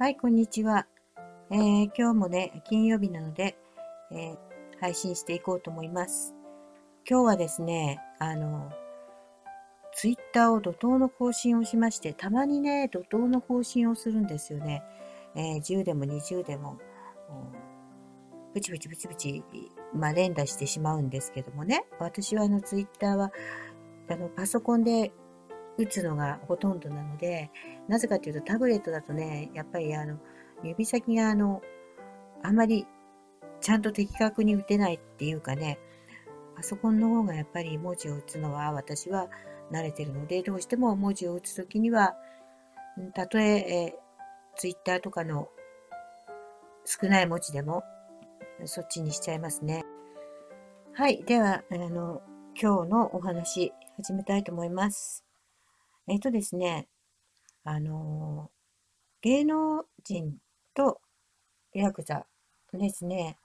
はい、こんにちは。えー、今日もね、金曜日なので、えー、配信していこうと思います。今日はですね、あの、ツイッターを怒涛の更新をしまして、たまにね、怒涛の更新をするんですよね。えー、10でも20でも、プチプチプチプチ、まあ、連打してしまうんですけどもね。私はあの、ツイッターは、あの、パソコンで打つのがほとんどなので、なぜかというとタブレットだとね、やっぱりあの、指先があの、あまりちゃんと的確に打てないっていうかね、パソコンの方がやっぱり文字を打つのは私は慣れてるので、どうしても文字を打つときには、たとええツイッターとかの少ない文字でも、そっちにしちゃいますね。はい。では、あの、今日のお話、始めたいと思います。えっ、とですね、あの芸能人とヤクザですね。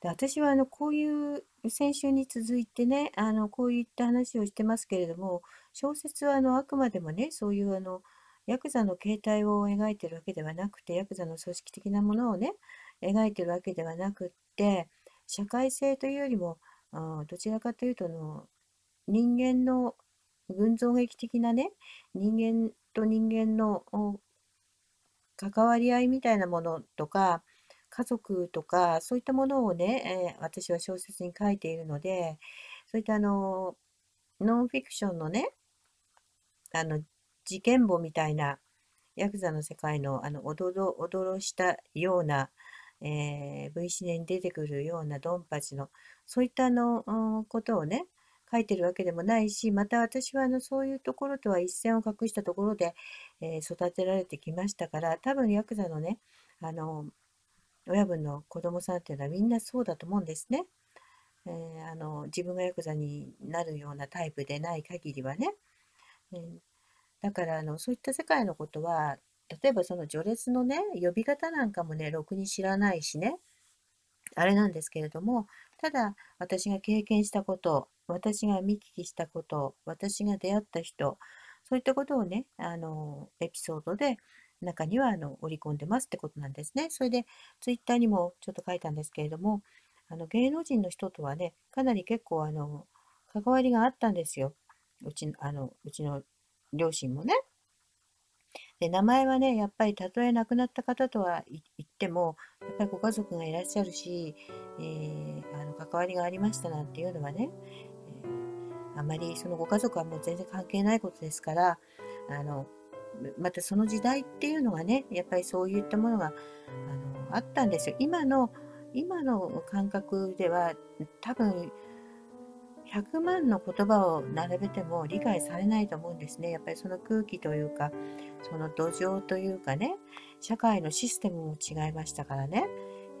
で私はあのこういう先週に続いてね、あのこういった話をしてますけれども、小説はあのあくまでもね、そういうあのヤクザの形態を描いてるわけではなくて、ヤクザの組織的なものをね、描いてるわけではなくって、社会性というよりも、どちらかというとの人間の群像劇的なね、人間と人間の関わり合いみたいなものとか、家族とか、そういったものをね、えー、私は小説に書いているので、そういったあの、ノンフィクションのね、あの、事件簿みたいな、ヤクザの世界の、あの、おどろ、おどろしたような、えー、V シネに出てくるようなドンパチの、そういったあの、ことをね、書いてるわけでもないし、また私はあのそういうところとは一線を画したところで、えー、育てられてきましたから、多分ヤクザのね、あの、親分の子供さんっていうのはみんなそうだと思うんですね。えー、あの自分がヤクザになるようなタイプでない限りはね。えー、だからあのそういった世界のことは例えばその序列のね呼び方なんかもねろくに知らないしねあれなんですけれどもただ私が経験したこと私が見聞きしたこと、私が出会った人、そういったことをね、あの、エピソードで中にはあの織り込んでますってことなんですね。それで、ツイッターにもちょっと書いたんですけれども、あの芸能人の人とはね、かなり結構あの、関わりがあったんですよ。うちあのうちの両親もね。で名前はね、やっぱりたとえ亡くなった方とは言っても、やっぱりご家族がいらっしゃるし、えー、あの関わりがありましたなんていうのはね、あまりそのご家族はもう全然関係ないことですから、あの、またその時代っていうのはね、やっぱりそういったものがあのあったんですよ。今の、今の感覚では多分100万の言葉を並べても理解されないと思うんですね。やっぱりその空気というか、その土壌というかね、社会のシステムも違いましたからね。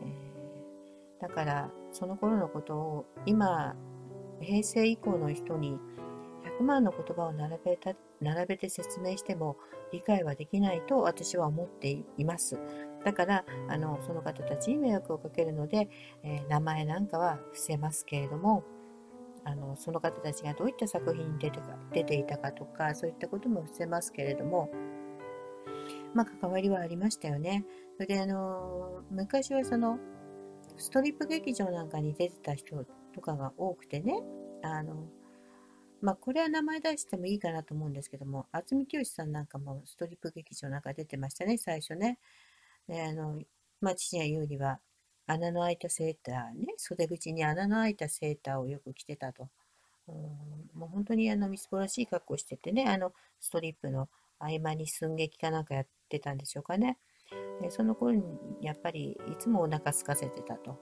えー、だから、その頃のことを今平成以降の人に100万の言葉を並べた並べて説明しても理解はできないと私は思っています。だからあのその方たちに迷惑をかけるので、えー、名前なんかは伏せますけれどもあのその方たちがどういった作品に出て出ていたかとかそういったことも伏せますけれどもまあ関わりはありましたよね。それであの昔はそのストリップ劇場なんかに出てた人とかが多くてね、あの、まあ、これは名前出してもいいかなと思うんですけども、渥美清さんなんかもストリップ劇場なんか出てましたね、最初ね。で、あの、まあ、父が言うには、穴の開いたセーターね、袖口に穴の開いたセーターをよく着てたと。うんもう本当にあのみすぼらしい格好しててね、あのストリップの合間に寸劇かなんかやってたんでしょうかね。でその頃にやっぱりいつもお腹空かせてたと。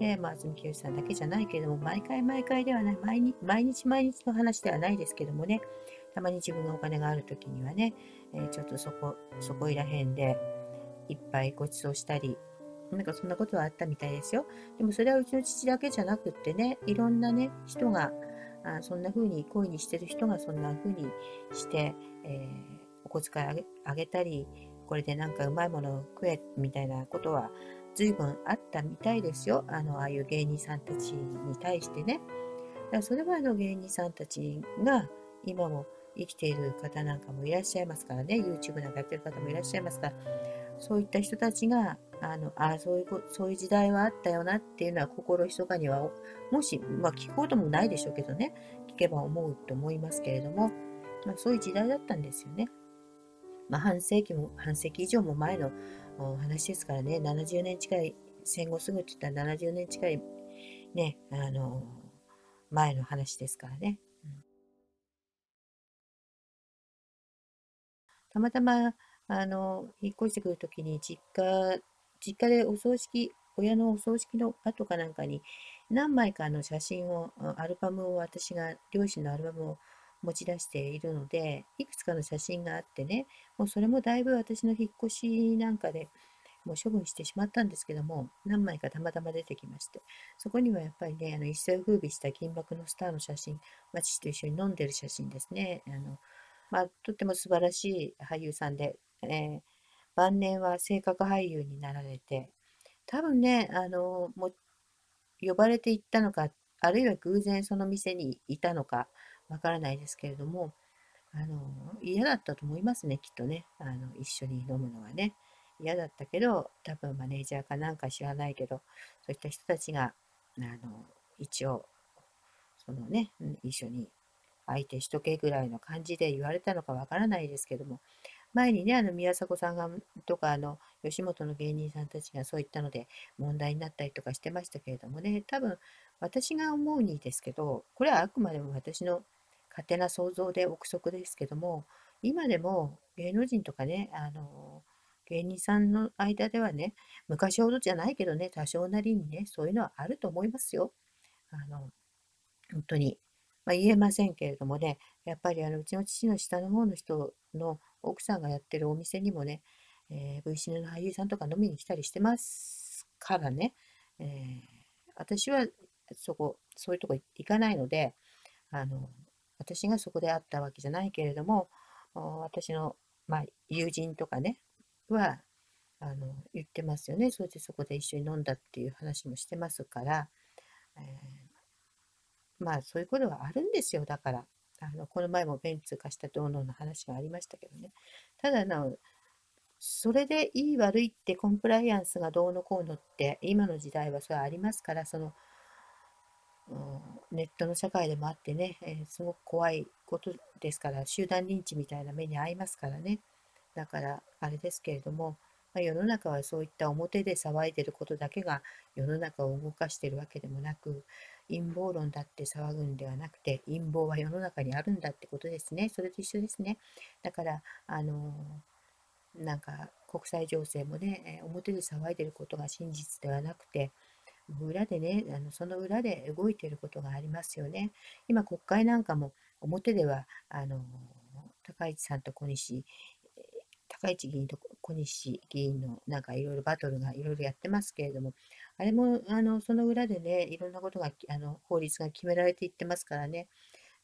で、まあ、安住清さんだけじゃないけれども、毎回毎回ではない、毎日毎日毎日の話ではないですけどもね、たまに自分のお金がある時にはね、えー、ちょっとそこ、そこいらへんで、いっぱいご馳走したり、なんかそんなことはあったみたいですよ。でもそれはうちの父だけじゃなくってね、いろんなね、人が、あそんな風に恋にしてる人がそんな風にして、えー、お小遣いあげあげたり、これでなんかうまいものを食えみたいなことは随分あったみたいですよ。あの、ああいう芸人さんたちに対してね。だからそれはあの芸人さんたちが今も生きている方なんかもいらっしゃいますからね。YouTube なんかやってる方もいらっしゃいますから、そういった人たちが、あの、あそういう、そういう時代はあったよなっていうのは心ひそかには、もし、まあ聞くこともないでしょうけどね、聞けば思うと思いますけれども、まあ、そういう時代だったんですよね。まあ、半世紀も、半世紀以上も前の話ですからね、70年近い、戦後すぐって言ったら70年近い、ね、あの、前の話ですからね。たまたま、あの、引っ越してくるときに実家、実家でお葬式、親のお葬式の後かなんかに何枚かの写真を、アルバムを私が、両親のアルバムを持ち出しているので、いくつかの写真があってね、もうそれもだいぶ私の引っ越しなんかでもう処分してしまったんですけども、何枚かたまたま出てきまして、そこにはやっぱりね、あの一世を風靡した金箔のスターの写真、父と一緒に飲んでる写真ですね。あのまあ、とっても素晴らしい俳優さんで、えー、晩年は性格俳優になられて、多分ね、あの、も呼ばれて行ったのか、あるいは偶然その店にいたのか、わからないですけれども、あの、嫌だったと思いますね、きっとね。あの、一緒に飲むのはね。嫌だったけど、多分マネージャーかなんか知らないけど、そういった人たちが、あの、一応、そのね、一緒に相手しとけぐらいの感じで言われたのかわからないですけども、前にね、あの、宮迫さんが、とか、あの、吉本の芸人さんたちがそういったので問題になったりとかしてましたけれどもね、多分、私が思うにですけど、これはあくまでも私の勝手な想像で憶測ですけども、今でも芸能人とかね、あの、芸人さんの間ではね、昔ほどじゃないけどね、多少なりにね、そういうのはあると思いますよ。あの、本当に。まあ、言えませんけれどもね、やっぱりあのうちの父の下の方の人の奥さんがやってるお店にもね、えー、V シネの俳優さんとか飲みに来たりしてますからね、えー、私はそこ、そういうとこ行かないので、あの、私がそこで会ったわけじゃないけれども、私の、まあ、友人とかね、は、あの、言ってますよね。それでそこで一緒に飲んだっていう話もしてますから、えー、まあ、そういうことはあるんですよ。だから、あの、この前もベンツ貸したどうのの話がありましたけどね。ただな、それでいい悪いってコンプライアンスがどうのこうのって今の時代はそれはありますからそのネットの社会でもあってね、えー、すごく怖いことですから、集団認知みたいな目に遭いますからね。だから、あれですけれども、まあ、世の中はそういった表で騒いでることだけが世の中を動かしてるわけでもなく、陰謀論だって騒ぐんではなくて、陰謀は世の中にあるんだってことですね。それと一緒ですね。だから、あのなんか国際情勢もね、表で騒いでることが真実ではなくて、裏でね、あのその裏で動いていることがありますよね。今、国会なんかも表では、あの、高市さんと小西、高市議員と小西議員のなんかいろいろバトルがいろいろやってますけれども、あれも、あの、その裏でね、いろんなことが、あの、法律が決められていってますからね。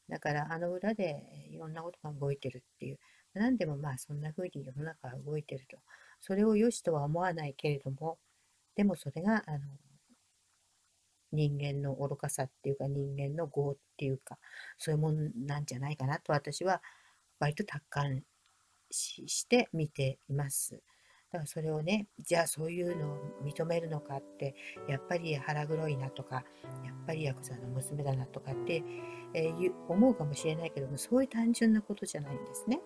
だから、あの裏でいろんなことが動いてるっていう。何でもまあ、そんな風に世の中は動いてると。それを良しとは思わないけれども、でもそれが、あの、人間の愚かさっていうか人間の業っていうかそういうもんなんじゃないかなと私は割と達観して見ています。だからそれをね、じゃあそういうのを認めるのかって、やっぱり腹黒いなとか、やっぱりヤクザの娘だなとかって、えー、思うかもしれないけども、そういう単純なことじゃないんですね。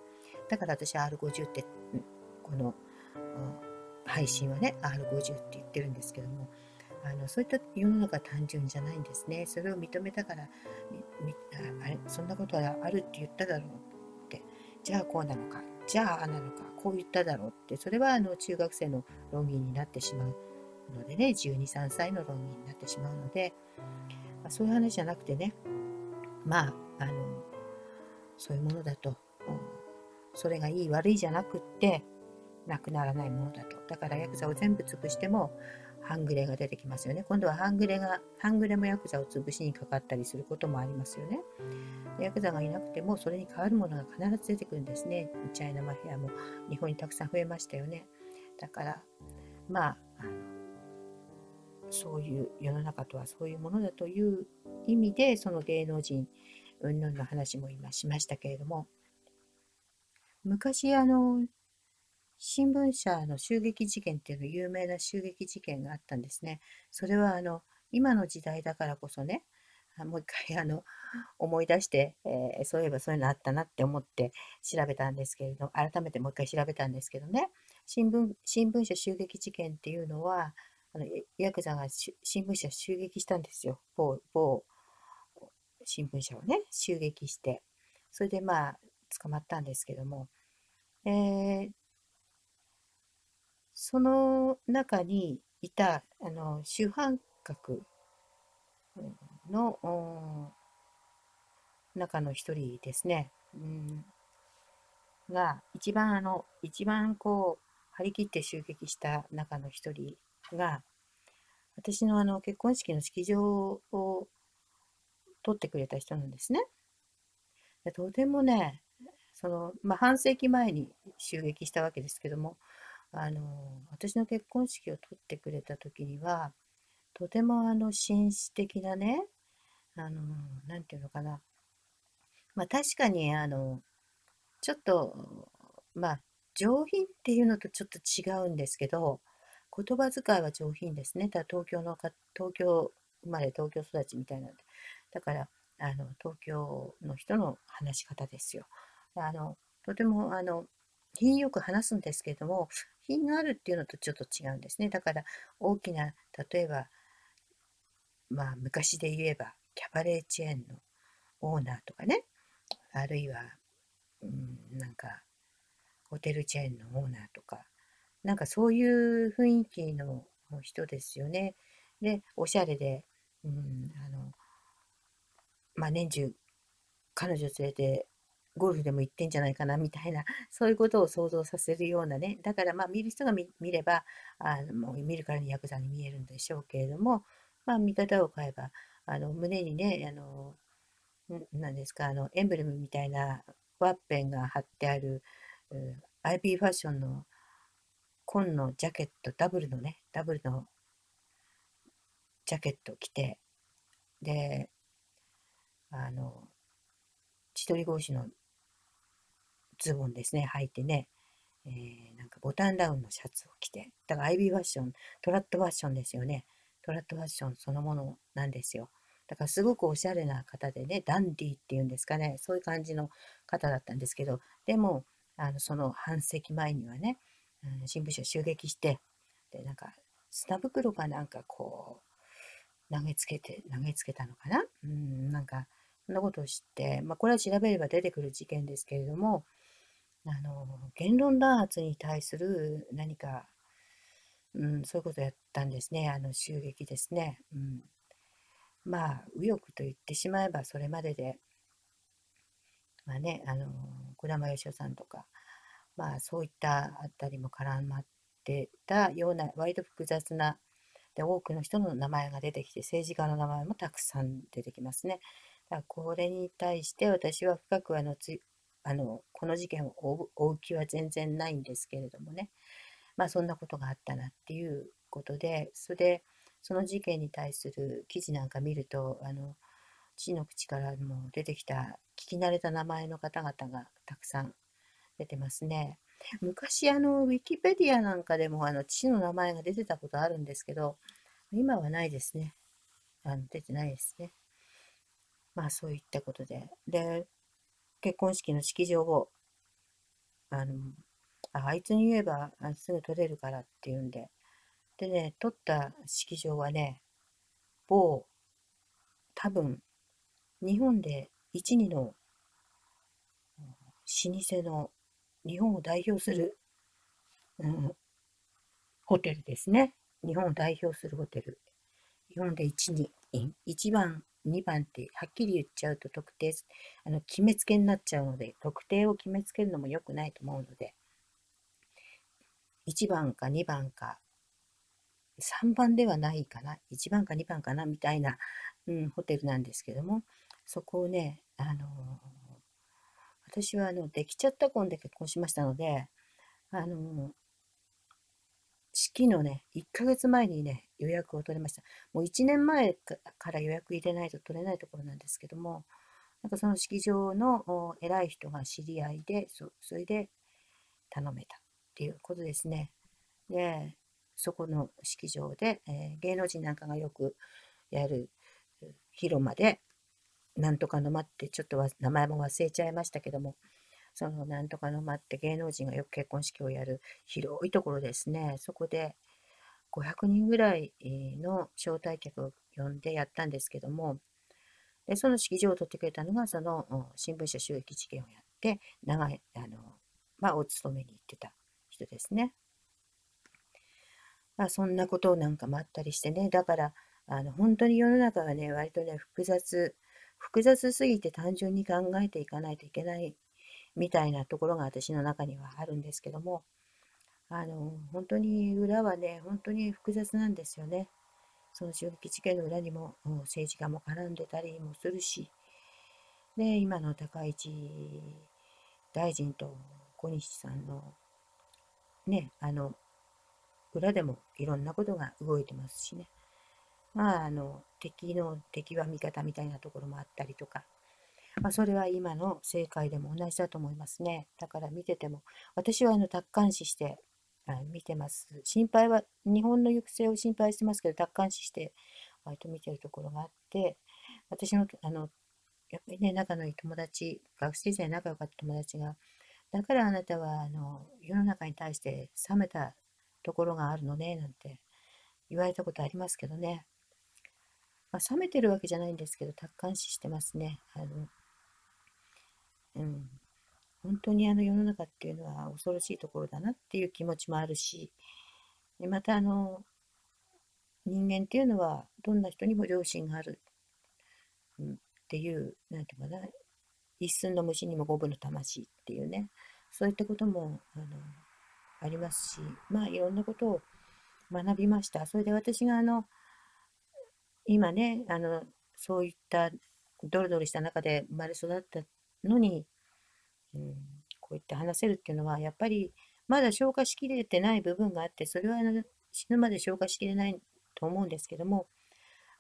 だから私 R50 って、この配信はね、R50 って言ってるんですけども、あのそういった世の中単純じゃないんですね。それを認めたから、あれそんなことはあるって言っただろうって、じゃあこうなのか、じゃああなのか、こう言っただろうって、それはあの中学生の論議になってしまうのでね、12、3歳の論議になってしまうので、まあ、そういう話じゃなくてね、まあ、あの、そういうものだと、それがいい悪いじゃなくって、なくならないものだと。だからヤクザを全部潰しても、半グレが出てきますよね。今度は半グレが、半グレもヤクザを潰しにかかったりすることもありますよね。ヤクザがいなくても、それに代わるものが必ず出てくるんですね。チャイナマフィアも日本にたくさん増えましたよね。だから、まあ、あのそういう世の中とはそういうものだという意味で、その芸能人、云々の話も今しましたけれども、昔、あの、新聞社の襲撃事件っていうの有名な襲撃事件があったんですね。それはあの今の時代だからこそね、もう一回 あの思い出して、えー、そういえばそういうのあったなって思って調べたんですけれど、改めてもう一回調べたんですけどね、新聞新聞社襲撃事件っていうのは、あのヤクザが新聞社襲撃したんですよ。某某新聞社をね、襲撃して。それでまあ、捕まったんですけども、えー、その中にいた、あの、主犯格の中の一人ですね、うん、が、一番あの、一番こう、張り切って襲撃した中の一人が、私のあの結婚式の式場を取ってくれた人なんですね。とてもね、その、まあ、半世紀前に襲撃したわけですけども、あの、私の結婚式を取ってくれた時には、とてもあの、紳士的なね、あの、なんていうのかな。まあ、確かに、あの、ちょっと、まあ、上品っていうのとちょっと違うんですけど、言葉遣いは上品ですね。だ東京のか、東京生まれ、東京育ちみたいな。だから、あの、東京の人の話し方ですよ。あの、とても、あの、品よく話すんですけども、品があるっていうのとちょっと違うんですね。だから、大きな、例えば、まあ、昔で言えば、キャバレーチェーンのオーナーとかね、あるいは、うん、なんか、ホテルチェーンのオーナーとか、なんかそういう雰囲気の人ですよね。で、おしゃれで、うん、あの、まあ、年中、彼女連れてゴルフでも行ってんじゃないかなみたいな、そういうことを想像させるようなね、だからまあ見る人が見れば、あのもう見るからにヤクザに見えるんでしょうけれども、まあ見方を変えば、あの胸にね、あの、何ですか、あの、エンブレムみたいなワッペンが貼ってある、IB ファッションの紺のジャケット、ダブルのね、ダブルのジャケット着て、で、あの、千鳥格子のズボンですね、履いてね、えー、なんかボタンダウンのシャツを着て、だから IB ファッション、トラットファッションですよね。トラットファッションそのものなんですよ。だからすごくおしゃれな方でね、ダンディっていうんですかね、そういう感じの方だったんですけど、でも、あのその半世紀前にはね、うん、新聞社襲撃して、で、なんか砂袋かなんかこう、投げつけて、投げつけたのかな？うん、なんか、そんなことを知って、まあ、これは調べれば出てくる事件ですけれども、あの、言論弾圧に対する何か、うん、そういうことをやったんですね。あの、襲撃ですね。うん。まあ、右翼と言ってしまえばそれまでで、まあね、あの、児玉義雄さんとか、まあ、そういったあたりも絡まってたような、割と複雑な、で、多くの人の名前が出てきて、政治家の名前もたくさん出てきますね。これに対して私は深くあのつあのこの事件を追う気は全然ないんですけれどもね、まあ、そんなことがあったなっていうことでそれでその事件に対する記事なんか見るとあの父の口からも出てきた聞き慣れた名前の方々がたくさん出てますね。昔あのウィキペディアなんかでもあの父の名前が出てたことあるんですけど今はないですね。あの出てないですね。まあそういったことで。で、結婚式の式場を、あの、ああいつに言えばすぐ取れるからっていうんで。でね、取った式場はね、某、多分、日本で一、二の老舗の日本を代表する、うん、ホテルですね。日本を代表するホテル。日本で一、二、一番2番ってはっきり言っちゃうと特定、あの決めつけになっちゃうので、特定を決めつけるのも良くないと思うので、1番か2番か、3番ではないかな、1番か2番かなみたいな、うん、ホテルなんですけども、そこをね、あのー、私はあのできちゃった婚で結婚しましたので、あの、式のね、1ヶ月前にね、予約を取れました。もう1年前から予約入れないと取れないところなんですけども、なんかその式場の偉い人が知り合いで、そそれで頼めた。っていうことですね。で、そこの式場で、えー、芸能人なんかがよくやる広間で、なんとかの間ってちょっと名前も忘れちゃいましたけども、そのなんとかの間って芸能人がよく結婚式をやる広いところですね。そこで500人ぐらいの招待客を呼んでやったんですけども、でその式場を取ってくれたのが、その新聞社収益事件をやって、長い、あの、まあ、お勤めに行ってた人ですね。まあ、そんなことなんかもあったりしてね、だから、あの本当に世の中がね、割とね、複雑、複雑すぎて単純に考えていかないといけないみたいなところが私の中にはあるんですけども、あの、本当に裏はね、本当に複雑なんですよね。その襲撃事件の裏にも政治家も絡んでたりもするし、で、今の高市大臣と小西さんのね、あの、裏でもいろんなことが動いてますしね。まあ、あの、敵の敵は味方みたいなところもあったりとか、まあ、それは今の正解でも同じだと思いますね。だから見てても、私はあの、達観視してはい見てます。心配は、日本の行く末を心配してますけど、達観視して割と見てるところがあって、私の、あの、やっぱりね、仲のいい友達、学生時代仲良かった友達が、だからあなたは、あの、世の中に対して冷めたところがあるのね、なんて言われたことありますけどね。まあ、冷めてるわけじゃないんですけど、達観視してますね。あの、うん。本当にあの世の中っていうのは恐ろしいところだなっていう気持ちもあるしで、またあの、人間っていうのはどんな人にも良心がある、うん、っていう、なんていうかな、一寸の虫にも五分の魂っていうね、そういったこともあのありますし、まあいろんなことを学びました。それで私があの、今ね、あの、そういったドロドロした中で生まれ育ったのに、うん、こうやって話せるっていうのは、やっぱりまだ消化しきれてない部分があって、それはあの死ぬまで消化しきれないと思うんですけども、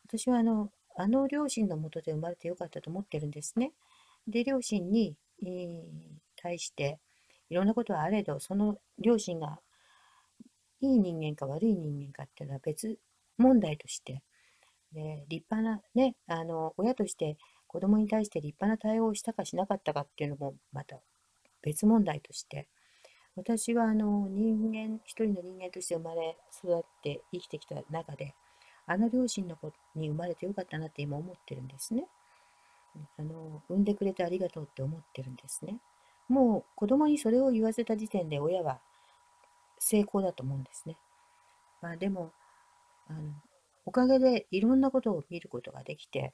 私はあの、あの両親のもとで生まれてよかったと思ってるんですね。で、両親に、えー、対して、いろんなことはあれど、その両親がいい人間か悪い人間かっていうのは別問題として、で立派なね、あの、親として子供に対して立派な対応をしたかしなかったかっていうのもまた別問題として、私はあの人間、一人の人間として生まれ育って生きてきた中で、あの両親の子に生まれてよかったなって今思ってるんですね。あの、産んでくれてありがとうって思ってるんですね。もう子供にそれを言わせた時点で親は成功だと思うんですね。まあでも、あの、おかげでいろんなことを見ることができて、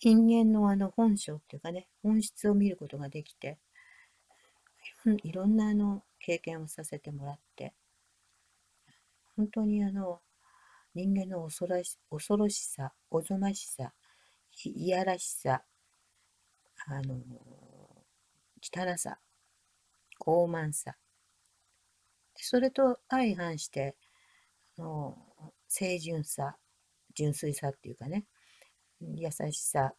人間のあの本性っていうかね、本質を見ることができて、いろんなあの経験をさせてもらって、本当にあの人間の恐ろし恐ろしさ、おぞましさ、いやらしさ、あの、汚さ、傲慢さ、それと相反してあ、の清純さ、純粋さっていうかね、優しさ、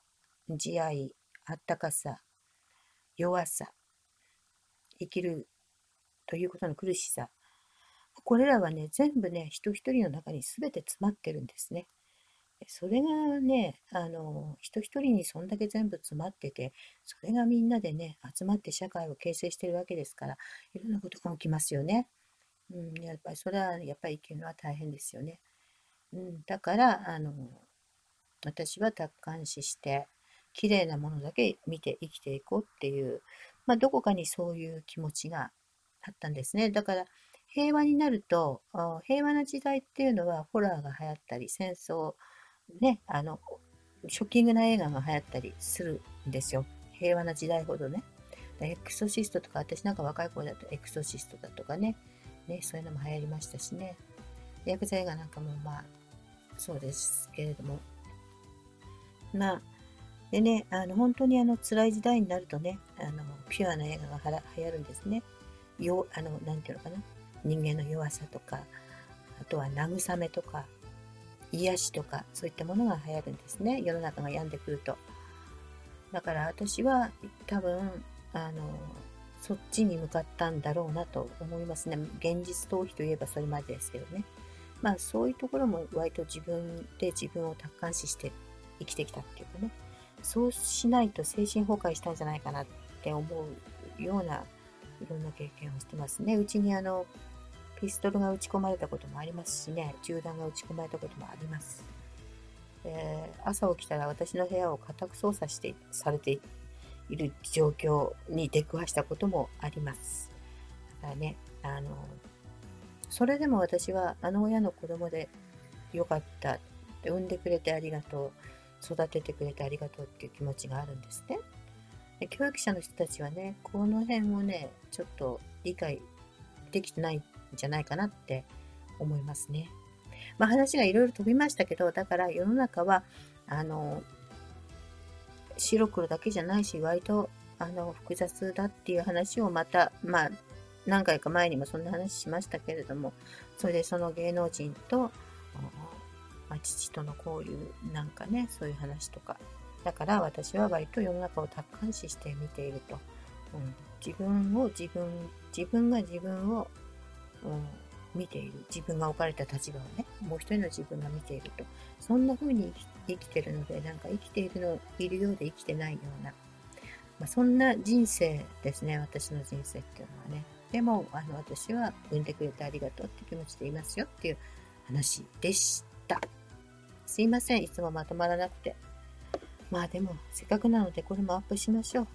慈愛、あったかさ、弱さ、生きるということの苦しさ。これらはね、全部ね、人一人の中に全て詰まってるんですね。それがね、あの、人一人にそんだけ全部詰まってて、それがみんなでね、集まって社会を形成してるわけですから、いろんなことが起きますよね。うん、やっぱりそれは、やっぱり生きるのは大変ですよね。うん、だから、あの、私は達観視して、綺麗なものだけ見て生きていこうっていう、まあ、どこかにそういう気持ちがあったんですね。だから、平和になると、平和な時代っていうのは、ホラーが流行ったり、戦争、ね、あの、ショッキングな映画が流行ったりするんですよ。平和な時代ほどね。エクソシストとか、私なんか若い頃だとエクソシストだとかね、ね、そういうのも流行りましたしね。ヤクザ映画なんかもまあ、そうですけれども、まあ、でね、あの本当にあの辛い時代になるとね、あのピュアな映画が流行るんですね。よあのなんていうのかな、人間の弱さとか、あとは慰めとか、癒しとか、そういったものが流行るんですね。世の中が病んでくると。だから私は多分、あの、そっちに向かったんだろうなと思いますね。現実逃避といえばそれまでですけどね。まあそういうところも割と自分で自分を達観視して生きてきたっていうかね。そうしないと精神崩壊したんじゃないかなって思うようないろんな経験をしてますね。うちにあの、ピストルが撃ち込まれたこともありますしね、銃弾が撃ち込まれたこともあります。え、朝起きたら私の部屋を家宅捜査してされている状況に出くわしたこともあります。だからね、あの、それでも私はあの親の子供でよかった産んでくれてありがとう、育ててくれてありがとうっていう気持ちがあるんですね。で教育者の人たちはね、この辺をね、ちょっと理解できてないんじゃないかなって思いますね。まあ話がいろいろ飛びましたけど、だから世の中は、あの、白黒だけじゃないし、割と、あの、複雑だっていう話をまた、まあ、何回か前にもそんな話しましたけれども、それでその芸能人と、まあ、父との交流なんかね、そういう話とか。だから私は割と世の中を達観視して見ていると。うん、自分を自分、自分が自分を、うん、見ている。自分が置かれた立場をね、もう一人の自分が見ていると。そんな風に生きてるので、なんか生きているの、いるようで生きてないような、まあ、そんな人生ですね、私の人生っていうのはね。でも、あの、私は産んでくれてありがとうって気持ちでいますよっていう話でした。すいません、いつもまとまらなくて。まあでも、せっかくなのでこれもアップしましょう。